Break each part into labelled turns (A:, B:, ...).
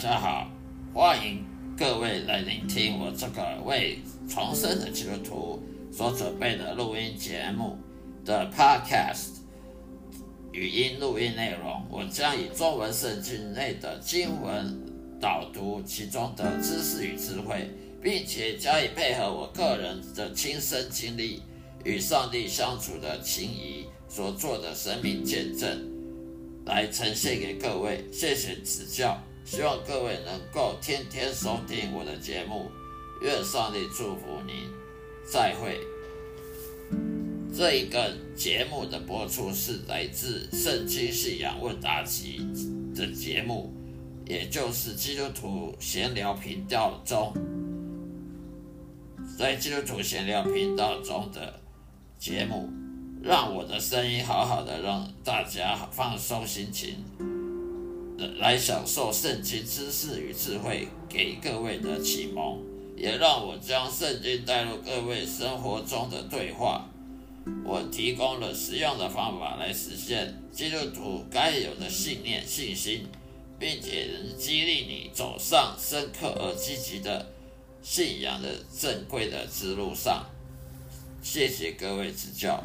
A: 大家好，欢迎各位来聆听我这个为重生的基督徒所准备的录音节目的 Podcast 语音录音内容。我将以中文圣经内的经文导读其中的知识与智慧，并且加以配合我个人的亲身经历与上帝相处的情谊所做的生命见证，来呈现给各位。谢谢指教。希望各位能够天天收听我的节目，愿上帝祝福您。再会。这一个节目的播出是来自《圣经信仰问答集》的节目，也就是基督徒闲聊频道中，在基督徒闲聊频道中的节目，让我的声音好好的让大家放松心情。来享受圣经知识与智慧给各位的启蒙，也让我将圣经带入各位生活中的对话。我提供了实用的方法来实现基督徒该有的信念、信心，并且能激励你走上深刻而积极的信仰的正规的之路上。谢谢各位指教。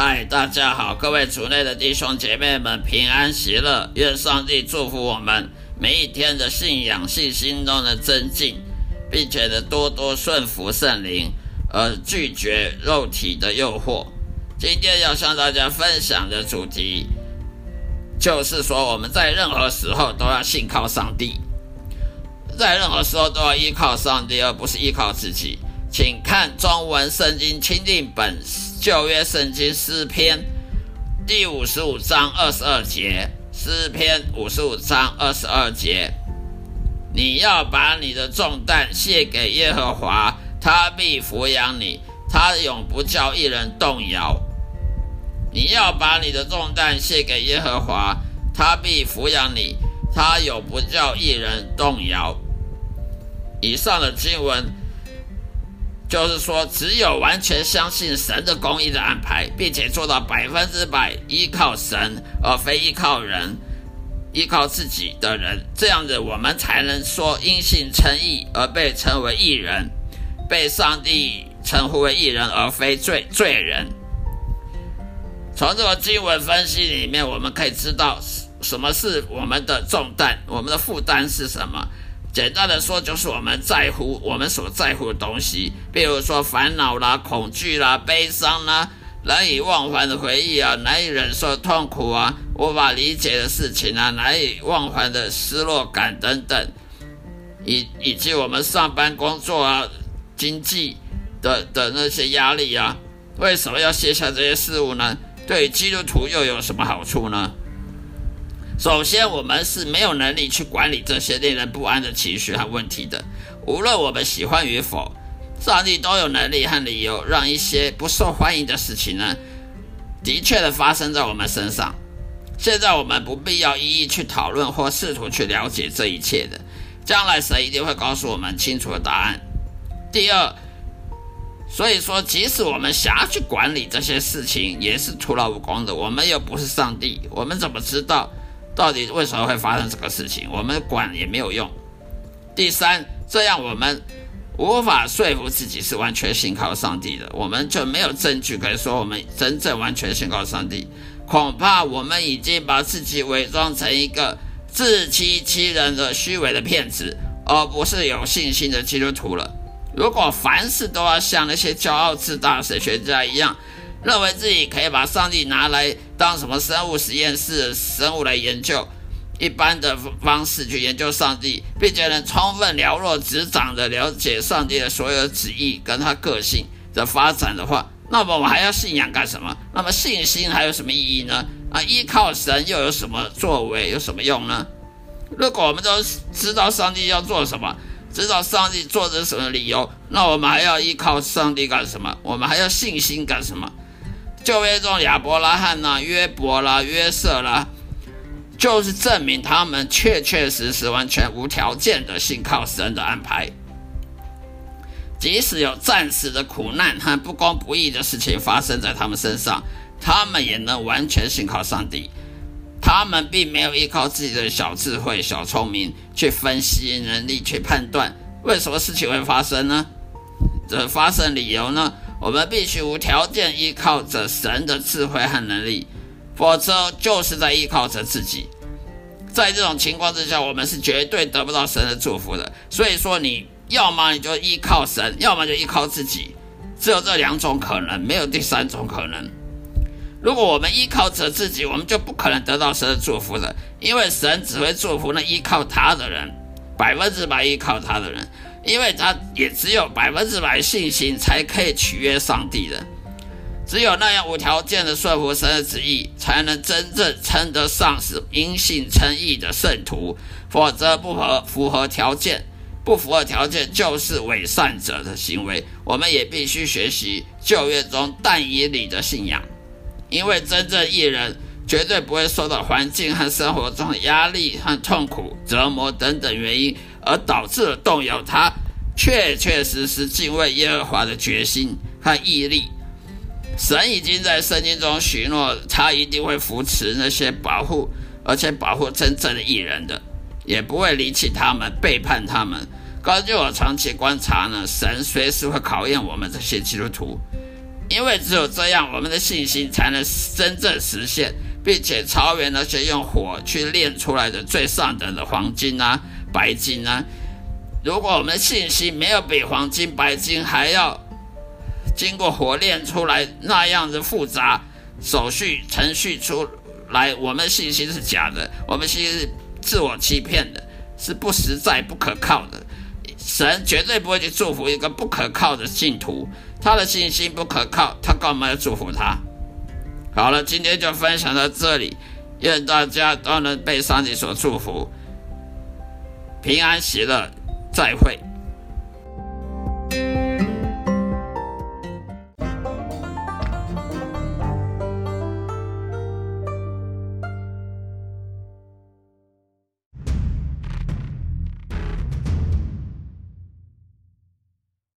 A: 嗨，大家好，各位族内的弟兄姐妹们平安喜乐，愿上帝祝福我们每一天的信仰信心都能增进，并且呢多多顺服圣灵，而拒绝肉体的诱惑。今天要向大家分享的主题，就是说我们在任何时候都要信靠上帝，在任何时候都要依靠上帝，而不是依靠自己。请看中文圣经钦定本。旧约圣经诗篇第五十五章二十二节，诗篇五十五章二十二节，你要把你的重担卸给耶和华，他必抚养你，他永不叫一人动摇。你要把你的重担卸给耶和华，他必抚养你，他永不叫一人动摇。以上的经文。就是说，只有完全相信神的公义的安排，并且做到百分之百依靠神，而非依靠人、依靠自己的人，这样子我们才能说因信称义而被称为义人，被上帝称呼为义人，而非罪罪人。从这个经文分析里面，我们可以知道什么是我们的重担，我们的负担是什么。简单的说，就是我们在乎我们所在乎的东西，比如说烦恼啦、恐惧啦、悲伤啦、难以忘怀的回忆啊、难以忍受痛苦啊、无法理解的事情啊、难以忘怀的失落感等等，以以及我们上班工作啊、经济的的那些压力啊，为什么要卸下这些事物呢？对基督徒又有什么好处呢？首先，我们是没有能力去管理这些令人不安的情绪和问题的。无论我们喜欢与否，上帝都有能力和理由让一些不受欢迎的事情呢，的确的发生在我们身上。现在我们不必要一一去讨论或试图去了解这一切的，将来神一定会告诉我们清楚的答案。第二，所以说，即使我们想要去管理这些事情，也是徒劳无功的。我们又不是上帝，我们怎么知道？到底为什么会发生这个事情？我们管也没有用。第三，这样我们无法说服自己是完全信靠上帝的，我们就没有证据可以说我们真正完全信靠上帝。恐怕我们已经把自己伪装成一个自欺欺人的虚伪的骗子，而不是有信心的基督徒了。如果凡事都要像那些骄傲自大的神学家一样，认为自己可以把上帝拿来当什么生物实验室生物来研究，一般的方式去研究上帝，并且能充分了若指掌的了解上帝的所有旨意跟他个性的发展的话，那么我还要信仰干什么？那么信心还有什么意义呢？啊，依靠神又有什么作为？有什么用呢？如果我们都知道上帝要做什么，知道上帝做的什么理由，那我们还要依靠上帝干什么？我们还要信心干什么？旧约中亚伯拉罕呐、约伯啦、约瑟啦，就是证明他们确确实实、完全无条件的信靠神的安排。即使有暂时的苦难和不公不义的事情发生在他们身上，他们也能完全信靠上帝。他们并没有依靠自己的小智慧、小聪明去分析能力、去判断为什么事情会发生呢？这发生理由呢？我们必须无条件依靠着神的智慧和能力，否则就是在依靠着自己。在这种情况之下，我们是绝对得不到神的祝福的。所以说，你要么你就依靠神，要么就依靠自己，只有这两种可能，没有第三种可能。如果我们依靠着自己，我们就不可能得到神的祝福的，因为神只会祝福那依靠他的人，百分之百依靠他的人，因为他也只有百分之百信心才可以取悦上帝的，只有那样无条件的顺服神的旨意，才能真正称得上是因信称义的圣徒，否则不合符合条件，不符合条件就是伪善者的行为。我们也必须学习旧约中但以理的信仰。因为真正艺人绝对不会受到环境和生活中的压力和痛苦、折磨等等原因而导致了动摇他确确实实敬畏耶和华的决心和毅力。神已经在圣经中许诺，他一定会扶持那些保护而且保护真正的艺人的，也不会离弃他们、背叛他们。根据我长期观察呢，神随时会考验我们这些基督徒。因为只有这样，我们的信心才能真正实现，并且超越那些用火去炼出来的最上等的黄金啊、白金啊。如果我们的信心没有比黄金、白金还要经过火炼出来那样的复杂手续程序出来，我们信心是假的，我们信心是自我欺骗的，是不实在、不可靠的。神绝对不会去祝福一个不可靠的信徒。他的信心不可靠，他干嘛要祝福他？好了，今天就分享到这里，愿大家都能被上帝所祝福，平安喜乐，再会。